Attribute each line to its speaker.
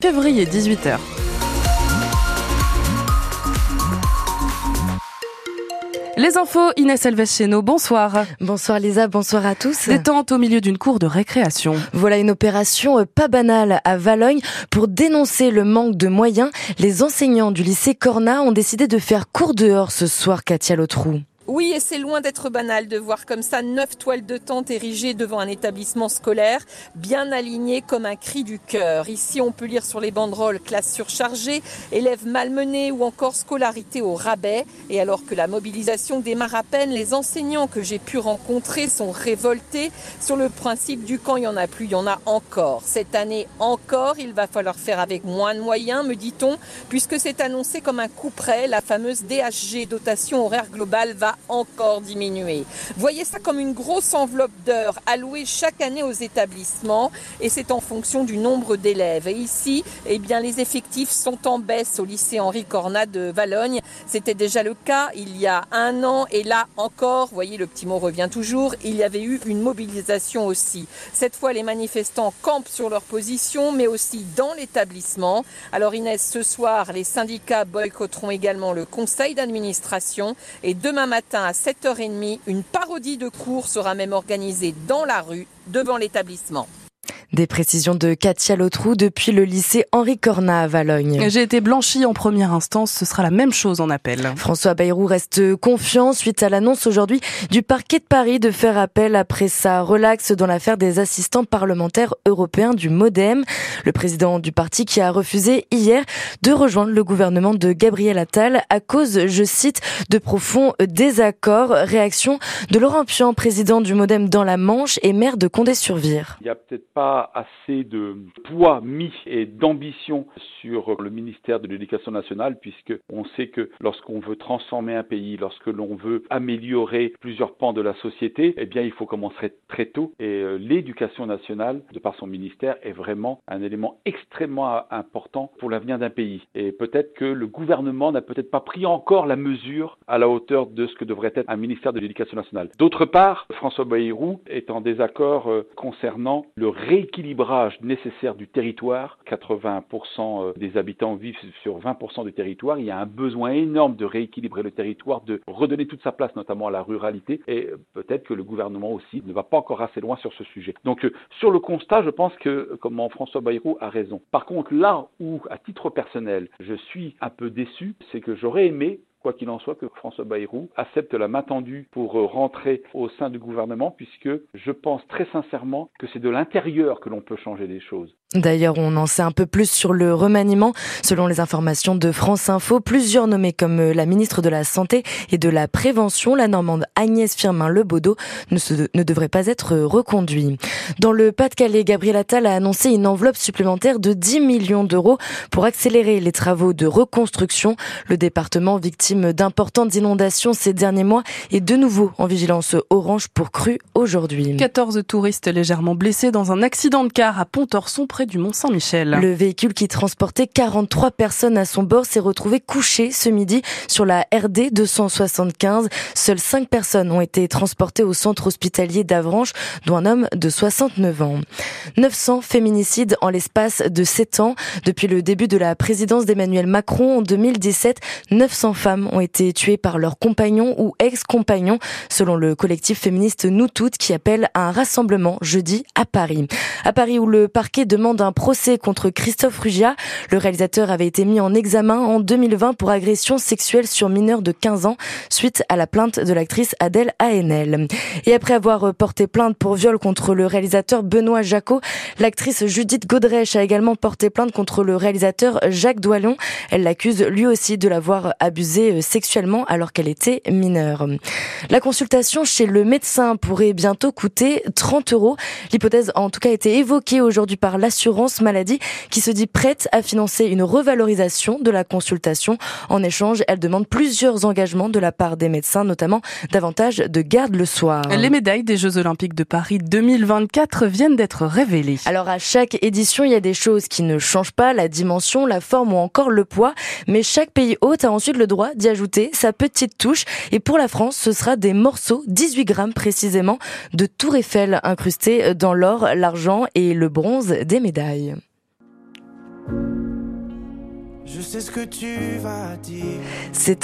Speaker 1: Février 18h. Les infos, Inès Elvez bonsoir.
Speaker 2: Bonsoir Lisa, bonsoir à tous.
Speaker 1: Détente au milieu d'une cour de récréation.
Speaker 2: Voilà une opération euh, pas banale à Valogne. Pour dénoncer le manque de moyens, les enseignants du lycée Corna ont décidé de faire cours dehors ce soir, Katia Lotrou.
Speaker 3: Oui, et c'est loin d'être banal de voir comme ça neuf toiles de tente érigées devant un établissement scolaire, bien alignées comme un cri du cœur. Ici, on peut lire sur les banderoles classe surchargée, élèves malmenés ou encore scolarité au rabais. Et alors que la mobilisation démarre à peine, les enseignants que j'ai pu rencontrer sont révoltés sur le principe du camp. Il y en a plus, il y en a encore. Cette année encore, il va falloir faire avec moins de moyens, me dit-on, puisque c'est annoncé comme un coup près. La fameuse DHG, dotation horaire globale, va encore diminuer. Voyez ça comme une grosse enveloppe d'heures allouée chaque année aux établissements et c'est en fonction du nombre d'élèves. Et ici, eh bien, les effectifs sont en baisse au lycée Henri Cornat de Valogne. C'était déjà le cas il y a un an et là encore, voyez, le petit mot revient toujours, il y avait eu une mobilisation aussi. Cette fois, les manifestants campent sur leur position, mais aussi dans l'établissement. Alors Inès, ce soir, les syndicats boycotteront également le conseil d'administration et demain matin, à 7h30, une parodie de cours sera même organisée dans la rue devant l'établissement.
Speaker 2: Des précisions de Katia Lotrou depuis le lycée Henri Cornat à Valogne.
Speaker 1: J'ai été blanchi en première instance, ce sera la même chose en appel.
Speaker 2: François Bayrou reste confiant suite à l'annonce aujourd'hui du parquet de Paris de faire appel après sa relaxe dans l'affaire des assistants parlementaires européens du Modem. Le président du parti qui a refusé hier de rejoindre le gouvernement de Gabriel Attal à cause, je cite, de profonds désaccords. Réaction de Laurent Pian, président du Modem dans la Manche et maire de Condé-sur-Vire.
Speaker 4: Il n'y a peut-être pas assez de poids mis et d'ambition sur le ministère de l'Éducation nationale, puisque on sait que lorsqu'on veut transformer un pays, lorsque l'on veut améliorer plusieurs pans de la société, eh bien, il faut commencer très tôt. Et euh, l'éducation nationale, de par son ministère, est vraiment un élément extrêmement important pour l'avenir d'un pays. Et peut-être que le gouvernement n'a peut-être pas pris encore la mesure à la hauteur de ce que devrait être un ministère de l'Éducation nationale. D'autre part, François Bayrou est en désaccord euh, concernant le rééquilibrage équilibrage nécessaire du territoire. 80% euh, des habitants vivent sur 20% du territoire. Il y a un besoin énorme de rééquilibrer le territoire, de redonner toute sa place, notamment à la ruralité. Et peut-être que le gouvernement aussi ne va pas encore assez loin sur ce sujet. Donc, euh, sur le constat, je pense que, comme François Bayrou a raison. Par contre, là où, à titre personnel, je suis un peu déçu, c'est que j'aurais aimé quoi qu'il en soit, que François Bayrou accepte la main tendue pour euh, rentrer au sein du gouvernement, puisque je pense très sincèrement que c'est de l'intérieur que l'on peut changer les choses.
Speaker 2: D'ailleurs, on en sait un peu plus sur le remaniement. Selon les informations de France Info, plusieurs nommés comme euh, la ministre de la Santé et de la Prévention, la Normande Agnès Firmin-Lebaudot, ne, ne devraient pas être reconduits. Dans le Pas-de-Calais, Gabriel Attal a annoncé une enveloppe supplémentaire de 10 millions d'euros pour accélérer les travaux de reconstruction. Le département victime d'importantes inondations ces derniers mois est de nouveau en vigilance orange pour crue aujourd'hui.
Speaker 1: 14 touristes légèrement blessés dans un accident de car à Pont-Orson du Mont-Saint-Michel.
Speaker 2: Le véhicule qui transportait 43 personnes à son bord s'est retrouvé couché ce midi sur la RD 275. Seules 5 personnes ont été transportées au centre hospitalier d'Avranches, dont un homme de 69 ans. 900 féminicides en l'espace de 7 ans. Depuis le début de la présidence d'Emmanuel Macron en 2017, 900 femmes ont été tuées par leurs compagnons ou ex-compagnons, selon le collectif féministe Nous Toutes qui appelle à un rassemblement jeudi à Paris. À Paris où le parquet demande d'un procès contre Christophe Rugia. Le réalisateur avait été mis en examen en 2020 pour agression sexuelle sur mineur de 15 ans suite à la plainte de l'actrice Adèle ANL. Et après avoir porté plainte pour viol contre le réalisateur Benoît Jacot, l'actrice Judith Godrèche a également porté plainte contre le réalisateur Jacques Doillon. Elle l'accuse lui aussi de l'avoir abusé sexuellement alors qu'elle était mineure. La consultation chez le médecin pourrait bientôt coûter 30 euros. L'hypothèse a en tout cas été évoquée aujourd'hui par l'assurance l'assurance maladie qui se dit prête à financer une revalorisation de la consultation. En échange, elle demande plusieurs engagements de la part des médecins, notamment davantage de garde le soir.
Speaker 1: Les médailles des Jeux Olympiques de Paris 2024 viennent d'être révélées.
Speaker 2: Alors à chaque édition, il y a des choses qui ne changent pas, la dimension, la forme ou encore le poids, mais chaque pays hôte a ensuite le droit d'y ajouter sa petite touche. Et pour la France, ce sera des morceaux, 18 grammes précisément, de Tour Eiffel incrustés dans l'or, l'argent et le bronze des médailles.
Speaker 5: Je sais ce que tu vas dire. C'est